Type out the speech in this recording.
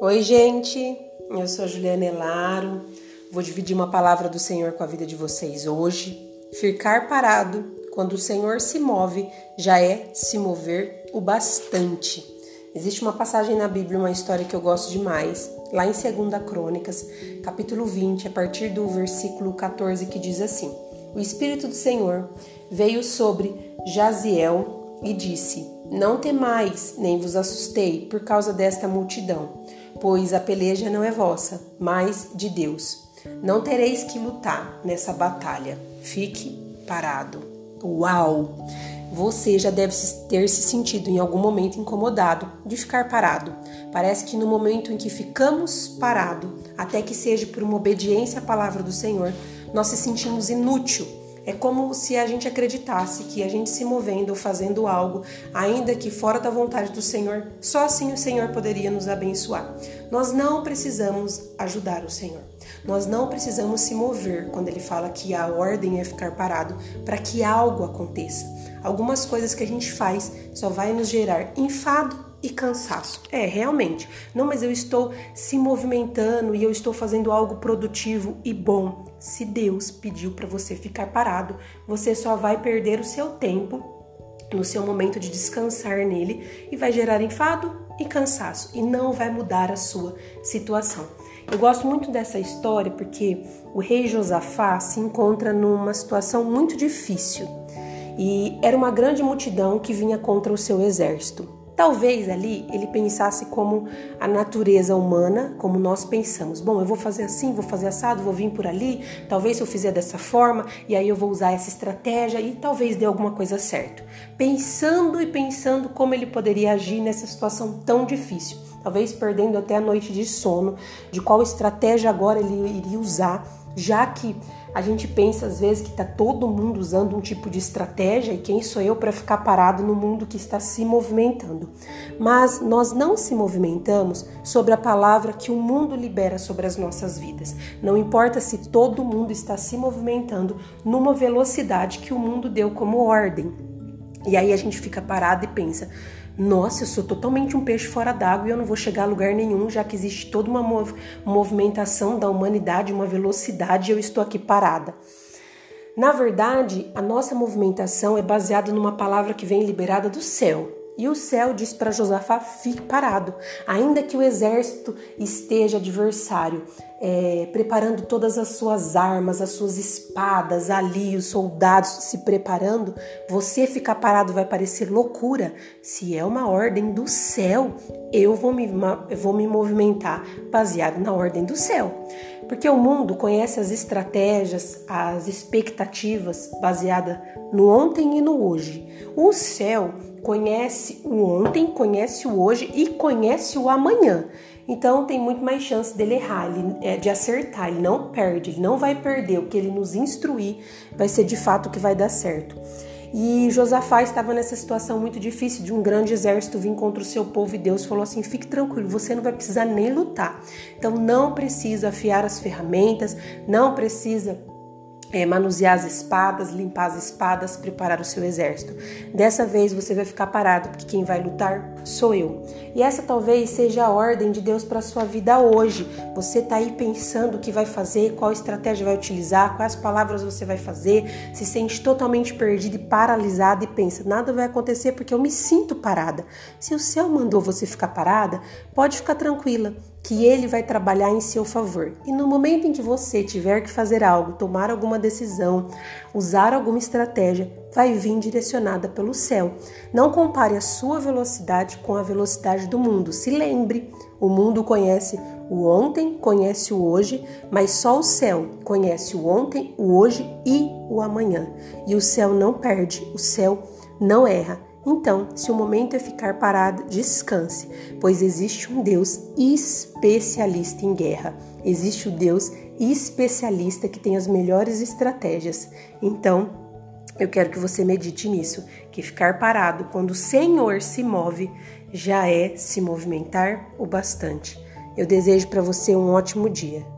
Oi, gente. Eu sou a Juliana Elaro. Vou dividir uma palavra do Senhor com a vida de vocês hoje. Ficar parado quando o Senhor se move já é se mover o bastante. Existe uma passagem na Bíblia, uma história que eu gosto demais, lá em 2 Crônicas, capítulo 20, a partir do versículo 14, que diz assim: O Espírito do Senhor veio sobre Jaziel e disse: Não temais, nem vos assustei por causa desta multidão pois a peleja não é vossa, mas de Deus. Não tereis que lutar nessa batalha. Fique parado. Uau! Você já deve ter se sentido em algum momento incomodado de ficar parado. Parece que no momento em que ficamos parado, até que seja por uma obediência à palavra do Senhor, nós se sentimos inútil é como se a gente acreditasse que a gente se movendo ou fazendo algo, ainda que fora da vontade do Senhor, só assim o Senhor poderia nos abençoar. Nós não precisamos ajudar o Senhor. Nós não precisamos se mover quando ele fala que a ordem é ficar parado para que algo aconteça. Algumas coisas que a gente faz só vai nos gerar enfado e cansaço. É, realmente. Não, mas eu estou se movimentando e eu estou fazendo algo produtivo e bom. Se Deus pediu para você ficar parado, você só vai perder o seu tempo no seu momento de descansar nele e vai gerar enfado e cansaço e não vai mudar a sua situação. Eu gosto muito dessa história porque o rei Josafá se encontra numa situação muito difícil e era uma grande multidão que vinha contra o seu exército. Talvez ali ele pensasse como a natureza humana, como nós pensamos. Bom, eu vou fazer assim, vou fazer assado, vou vir por ali. Talvez se eu fizer dessa forma, e aí eu vou usar essa estratégia e talvez dê alguma coisa certo. Pensando e pensando como ele poderia agir nessa situação tão difícil. Talvez perdendo até a noite de sono, de qual estratégia agora ele iria usar, já que a gente pensa às vezes que está todo mundo usando um tipo de estratégia e quem sou eu para ficar parado no mundo que está se movimentando. Mas nós não se movimentamos sobre a palavra que o mundo libera sobre as nossas vidas. Não importa se todo mundo está se movimentando numa velocidade que o mundo deu como ordem. E aí a gente fica parado e pensa: nossa, eu sou totalmente um peixe fora d'água e eu não vou chegar a lugar nenhum, já que existe toda uma mov movimentação da humanidade, uma velocidade e eu estou aqui parada. Na verdade, a nossa movimentação é baseada numa palavra que vem liberada do céu. E o céu diz para Josafá: fique parado, ainda que o exército esteja adversário, é, preparando todas as suas armas, as suas espadas ali, os soldados se preparando, você ficar parado vai parecer loucura. Se é uma ordem do céu, eu vou me, vou me movimentar baseado na ordem do céu. Porque o mundo conhece as estratégias, as expectativas baseada no ontem e no hoje. O céu conhece o ontem, conhece o hoje e conhece o amanhã. Então tem muito mais chance dele errar, é, de acertar. Ele não perde, ele não vai perder. O que ele nos instruir vai ser de fato o que vai dar certo. E Josafá estava nessa situação muito difícil de um grande exército vir contra o seu povo e Deus falou assim: fique tranquilo, você não vai precisar nem lutar. Então não precisa afiar as ferramentas, não precisa é, manusear as espadas, limpar as espadas, preparar o seu exército. Dessa vez você vai ficar parado, porque quem vai lutar sou eu. E essa talvez seja a ordem de Deus para sua vida hoje. Você está aí pensando o que vai fazer, qual estratégia vai utilizar, quais palavras você vai fazer, se sente totalmente perdido e paralisado e pensa: nada vai acontecer porque eu me sinto parada. Se o céu mandou você ficar parada, pode ficar tranquila que ele vai trabalhar em seu favor. E no momento em que você tiver que fazer algo, tomar alguma decisão, usar alguma estratégia, vai vir direcionada pelo céu. Não compare a sua velocidade com a velocidade do mundo. Se lembre, o mundo conhece o ontem, conhece o hoje, mas só o céu conhece o ontem, o hoje e o amanhã. E o céu não perde, o céu não erra. Então, se o momento é ficar parado, descanse, pois existe um Deus especialista em guerra. Existe o Deus especialista que tem as melhores estratégias. Então, eu quero que você medite nisso, que ficar parado quando o Senhor se move já é se movimentar o bastante. Eu desejo para você um ótimo dia.